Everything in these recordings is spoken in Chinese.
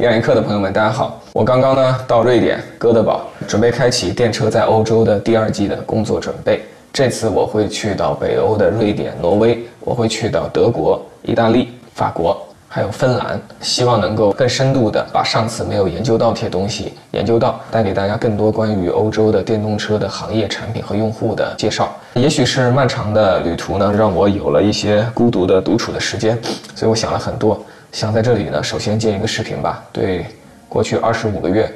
电影课的朋友们，大家好！我刚刚呢到瑞典哥德堡，准备开启电车在欧洲的第二季的工作准备。这次我会去到北欧的瑞典、挪威，我会去到德国、意大利、法国，还有芬兰，希望能够更深度的把上次没有研究到这些东西研究到，带给大家更多关于欧洲的电动车的行业、产品和用户的介绍。也许是漫长的旅途呢，让我有了一些孤独的独处的时间，所以我想了很多。想在这里呢，首先建一个视频吧，对过去二十五个月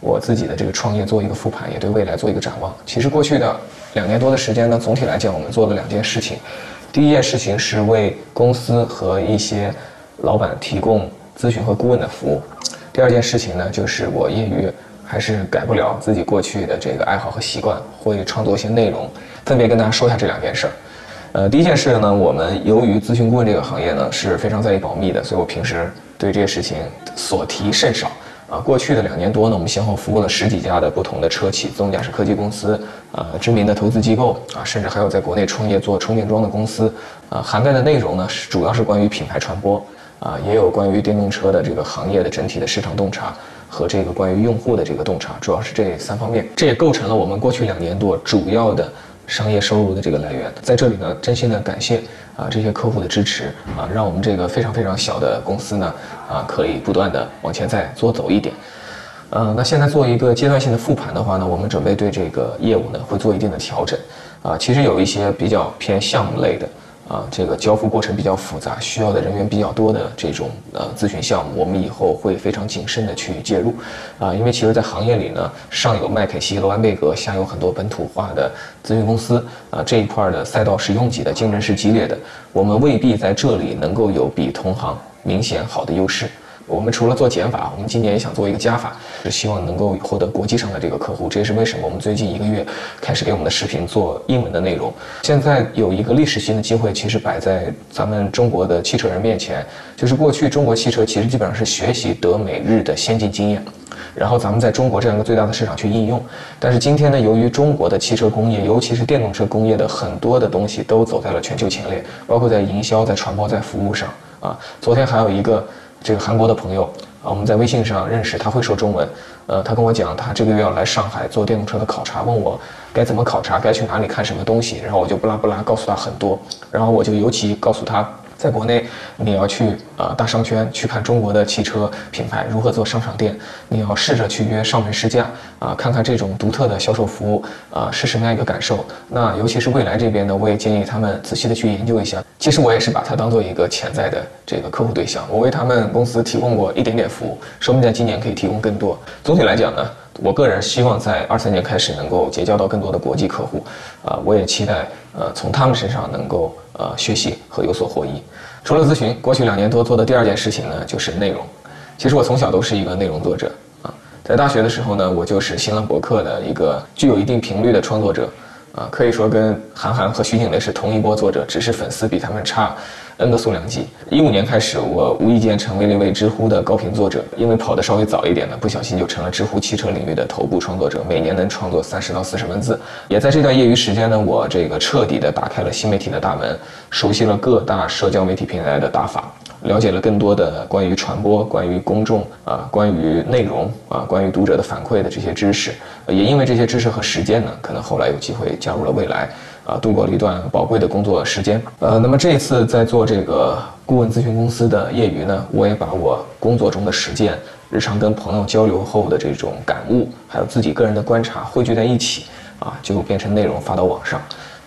我自己的这个创业做一个复盘，也对未来做一个展望。其实过去的两年多的时间呢，总体来讲我们做了两件事情。第一件事情是为公司和一些老板提供咨询和顾问的服务。第二件事情呢，就是我业余还是改不了自己过去的这个爱好和习惯，会创作一些内容，分别跟大家说一下这两件事儿。呃，第一件事呢，我们由于咨询顾问这个行业呢是非常在意保密的，所以我平时对这些事情所提甚少。啊，过去的两年多呢，我们先后服务了十几家的不同的车企、自动驾驶科技公司，啊，知名的投资机构，啊，甚至还有在国内创业做充电桩的公司，啊，涵盖的内容呢是主要是关于品牌传播，啊，也有关于电动车的这个行业的整体的市场洞察和这个关于用户的这个洞察，主要是这三方面，这也构成了我们过去两年多主要的。商业收入的这个来源，在这里呢，真心的感谢啊这些客户的支持啊，让我们这个非常非常小的公司呢啊可以不断的往前再多走一点。呃，那现在做一个阶段性的复盘的话呢，我们准备对这个业务呢会做一定的调整啊，其实有一些比较偏项目类的。啊，这个交付过程比较复杂，需要的人员比较多的这种呃咨询项目，我们以后会非常谨慎的去介入，啊，因为其实，在行业里呢，上有麦肯锡、罗安贝格，下有很多本土化的咨询公司，啊，这一块的赛道是拥挤的，竞争是激烈的，我们未必在这里能够有比同行明显好的优势。我们除了做减法，我们今年也想做一个加法，是希望能够获得国际上的这个客户。这也是为什么我们最近一个月开始给我们的视频做英文的内容。现在有一个历史性的机会，其实摆在咱们中国的汽车人面前，就是过去中国汽车其实基本上是学习德美日的先进经验，然后咱们在中国这样一个最大的市场去应用。但是今天呢，由于中国的汽车工业，尤其是电动车工业的很多的东西都走在了全球前列，包括在营销、在传播、在服务上啊。昨天还有一个。这个韩国的朋友啊，我们在微信上认识，他会说中文，呃，他跟我讲，他这个月要来上海做电动车的考察，问我该怎么考察，该去哪里看什么东西，然后我就不拉不拉告诉他很多，然后我就尤其告诉他。在国内，你要去啊大商圈去看中国的汽车品牌如何做商场店，你要试着去约上门试驾啊，看看这种独特的销售服务啊是什么样一个感受。那尤其是未来这边呢，我也建议他们仔细的去研究一下。其实我也是把它当做一个潜在的这个客户对象，我为他们公司提供过一点点服务，说不定在今年可以提供更多。总体来讲呢，我个人希望在二三年开始能够结交到更多的国际客户，啊，我也期待呃从他们身上能够。呃，学习和有所获益。除了咨询，过去两年多做的第二件事情呢，就是内容。其实我从小都是一个内容作者啊，在大学的时候呢，我就是新浪博客的一个具有一定频率的创作者啊，可以说跟韩寒和徐静蕾是同一波作者，只是粉丝比他们差。N 个数量级。一五年开始，我无意间成为了一位知乎的高频作者，因为跑得稍微早一点呢，不小心就成了知乎汽车领域的头部创作者，每年能创作三十到四十万字。也在这段业余时间呢，我这个彻底的打开了新媒体的大门，熟悉了各大社交媒体平台的打法。了解了更多的关于传播、关于公众啊、关于内容啊、关于读者的反馈的这些知识，也因为这些知识和实践呢，可能后来有机会加入了未来，啊，度过了一段宝贵的工作时间。呃，那么这一次在做这个顾问咨询公司的业余呢，我也把我工作中的实践、日常跟朋友交流后的这种感悟，还有自己个人的观察汇聚在一起，啊，就变成内容发到网上。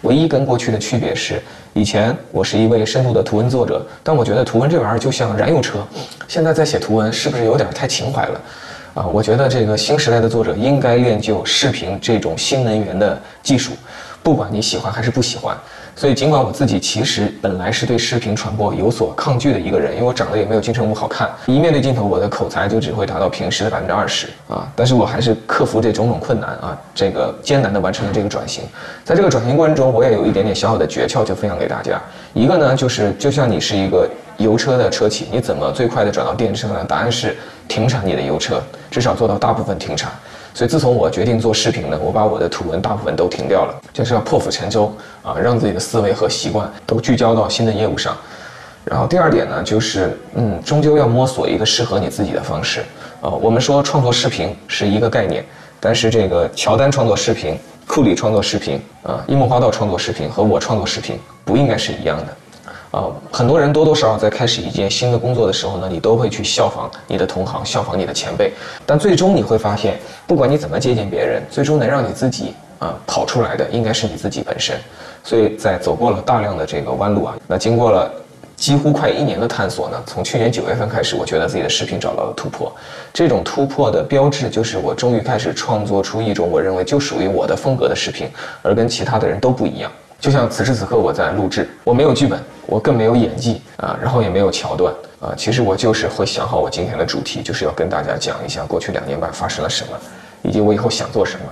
唯一跟过去的区别是。以前我是一位深度的图文作者，但我觉得图文这玩意儿就像燃油车，现在在写图文是不是有点太情怀了？啊，我觉得这个新时代的作者应该练就视频这种新能源的技术，不管你喜欢还是不喜欢。所以，尽管我自己其实本来是对视频传播有所抗拒的一个人，因为我长得也没有金城武好看，一面对镜头，我的口才就只会达到平时的百分之二十啊。但是我还是克服这种种困难啊，这个艰难的完成了这个转型。在这个转型过程中，我也有一点点小小的诀窍，就分享给大家。一个呢，就是就像你是一个油车的车企，你怎么最快的转到电车呢？答案是停产你的油车，至少做到大部分停产。所以自从我决定做视频呢，我把我的图文大部分都停掉了，就是要破釜沉舟啊，让自己的思维和习惯都聚焦到新的业务上。然后第二点呢，就是嗯，终究要摸索一个适合你自己的方式。呃，我们说创作视频是一个概念，但是这个乔丹创作视频、库里创作视频、啊，樱木花道创作视频和我创作视频不应该是一样的。啊，很多人多多少少在开始一件新的工作的时候呢，你都会去效仿你的同行，效仿你的前辈，但最终你会发现，不管你怎么借鉴别人，最终能让你自己啊跑出来的，应该是你自己本身。所以在走过了大量的这个弯路啊，那经过了。几乎快一年的探索呢，从去年九月份开始，我觉得自己的视频找到了突破。这种突破的标志就是我终于开始创作出一种我认为就属于我的风格的视频，而跟其他的人都不一样。就像此时此刻我在录制，我没有剧本，我更没有演技啊，然后也没有桥段啊。其实我就是会想好我今天的主题，就是要跟大家讲一下过去两年半发生了什么，以及我以后想做什么。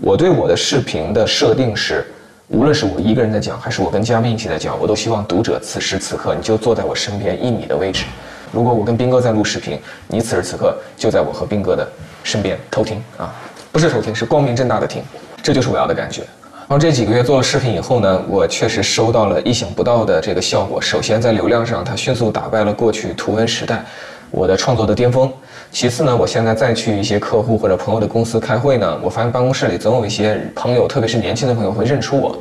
我对我的视频的设定是。无论是我一个人在讲，还是我跟嘉宾一起在讲，我都希望读者此时此刻你就坐在我身边一米的位置。如果我跟斌哥在录视频，你此时此刻就在我和斌哥的身边偷听啊，不是偷听，是光明正大的听，这就是我要的感觉。然后这几个月做了视频以后呢，我确实收到了意想不到的这个效果。首先在流量上，它迅速打败了过去图文时代我的创作的巅峰。其次呢，我现在再去一些客户或者朋友的公司开会呢，我发现办公室里总有一些朋友，特别是年轻的朋友会认出我。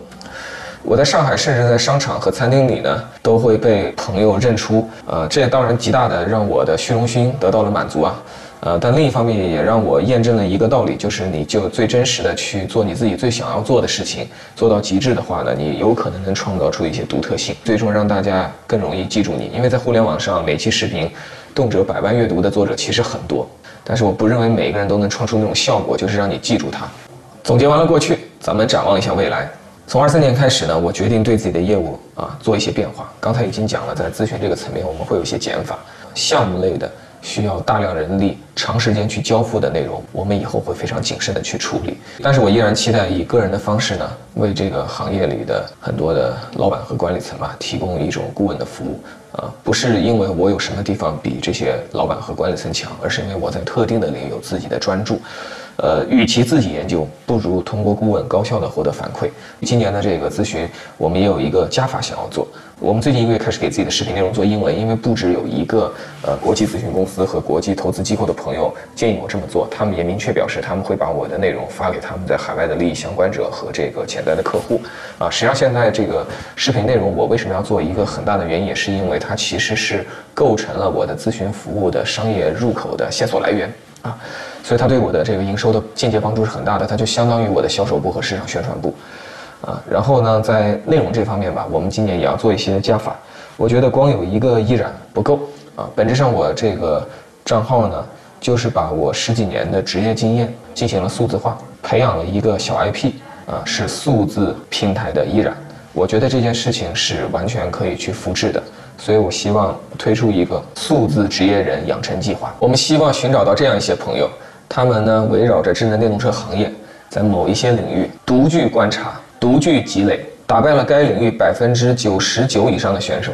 我在上海，甚至在商场和餐厅里呢，都会被朋友认出。呃，这也当然极大的让我的虚荣心得到了满足啊。呃，但另一方面也让我验证了一个道理，就是你就最真实的去做你自己最想要做的事情，做到极致的话呢，你有可能能创造出一些独特性，最终让大家更容易记住你。因为在互联网上，每期视频。动辄百万阅读的作者其实很多，但是我不认为每个人都能创出那种效果，就是让你记住他。总结完了过去，咱们展望一下未来。从二三年开始呢，我决定对自己的业务啊做一些变化。刚才已经讲了，在咨询这个层面，我们会有一些减法，项目类的。需要大量人力、长时间去交付的内容，我们以后会非常谨慎的去处理。但是我依然期待以个人的方式呢，为这个行业里的很多的老板和管理层吧，提供一种顾问的服务。啊，不是因为我有什么地方比这些老板和管理层强，而是因为我在特定的领域有自己的专注。呃，与其自己研究，不如通过顾问高效的获得反馈。今年的这个咨询，我们也有一个加法想要做。我们最近一个月开始给自己的视频内容做英文，因为不止有一个呃国际咨询公司和国际投资机构的朋友建议我这么做，他们也明确表示他们会把我的内容发给他们在海外的利益相关者和这个潜在的客户。啊，实际上现在这个视频内容我为什么要做一个很大的原因，也是因为它其实是构成了我的咨询服务的商业入口的线索来源啊。所以它对我的这个营收的间接帮助是很大的，它就相当于我的销售部和市场宣传部，啊，然后呢，在内容这方面吧，我们今年也要做一些加法。我觉得光有一个依然不够啊，本质上我这个账号呢，就是把我十几年的职业经验进行了数字化，培养了一个小 IP 啊，是数字平台的依然。我觉得这件事情是完全可以去复制的。所以我希望推出一个数字职业人养成计划。我们希望寻找到这样一些朋友。他们呢，围绕着智能电动车行业，在某一些领域独具观察、独具积累，打败了该领域百分之九十九以上的选手。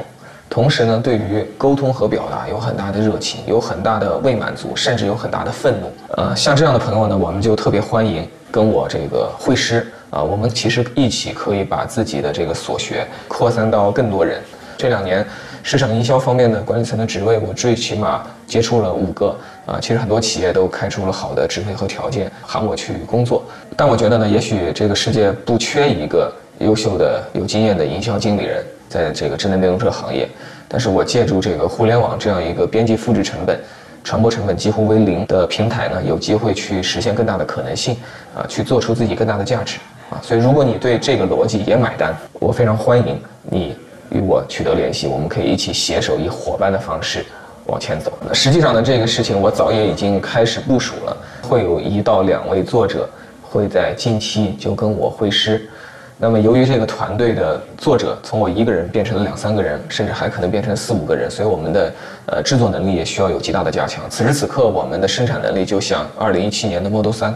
同时呢，对于沟通和表达有很大的热情，有很大的未满足，甚至有很大的愤怒。呃，像这样的朋友呢，我们就特别欢迎跟我这个会师啊。我们其实一起可以把自己的这个所学扩散到更多人。这两年。市场营销方面的管理层的职位，我最起码接触了五个啊。其实很多企业都开出了好的职位和条件，喊我去工作。但我觉得呢，也许这个世界不缺一个优秀的、有经验的营销经理人，在这个智能电动车行业。但是我借助这个互联网这样一个边际复制成本、传播成本几乎为零的平台呢，有机会去实现更大的可能性啊，去做出自己更大的价值啊。所以，如果你对这个逻辑也买单，我非常欢迎你。与我取得联系，我们可以一起携手以伙伴的方式往前走。那实际上呢，这个事情我早也已经开始部署了，会有一到两位作者会在近期就跟我会师。那么由于这个团队的作者从我一个人变成了两三个人，甚至还可能变成四五个人，所以我们的呃制作能力也需要有极大的加强。此时此刻，我们的生产能力就像二零一七年的 Model 三。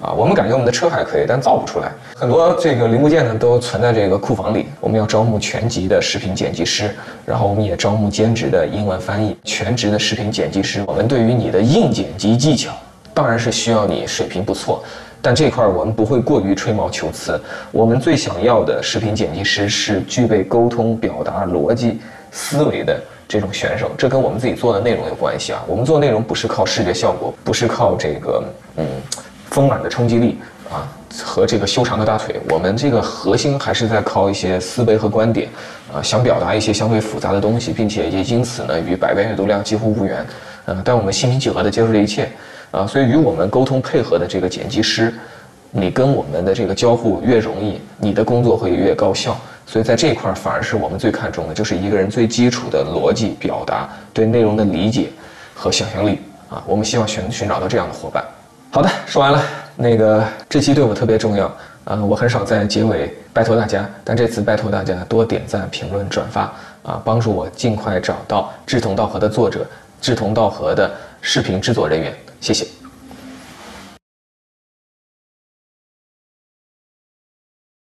啊，我们感觉我们的车还可以，但造不出来。很多这个零部件呢都存在这个库房里。我们要招募全级的视频剪辑师，然后我们也招募兼职的英文翻译，全职的视频剪辑师。我们对于你的硬剪辑技巧，当然是需要你水平不错，但这块我们不会过于吹毛求疵。我们最想要的视频剪辑师是具备沟通、表达、逻辑、思维的这种选手，这跟我们自己做的内容有关系啊。我们做内容不是靠视觉效果，不是靠这个嗯丰满的冲击力啊和这个修长的大腿，我们这个核心还是在靠一些思维和观点啊，想表达一些相对复杂的东西，并且也因此呢与百万阅读量几乎无缘。嗯，但我们心平气和地接受这一切啊，所以与我们沟通配合的这个剪辑师。你跟我们的这个交互越容易，你的工作会越高效。所以在这块儿，反而是我们最看重的，就是一个人最基础的逻辑表达、对内容的理解和想象力啊。我们希望寻寻找到这样的伙伴。好的，说完了。那个这期对我特别重要呃，我很少在结尾拜托大家，但这次拜托大家多点赞、评论、转发啊，帮助我尽快找到志同道合的作者、志同道合的视频制作人员。谢谢。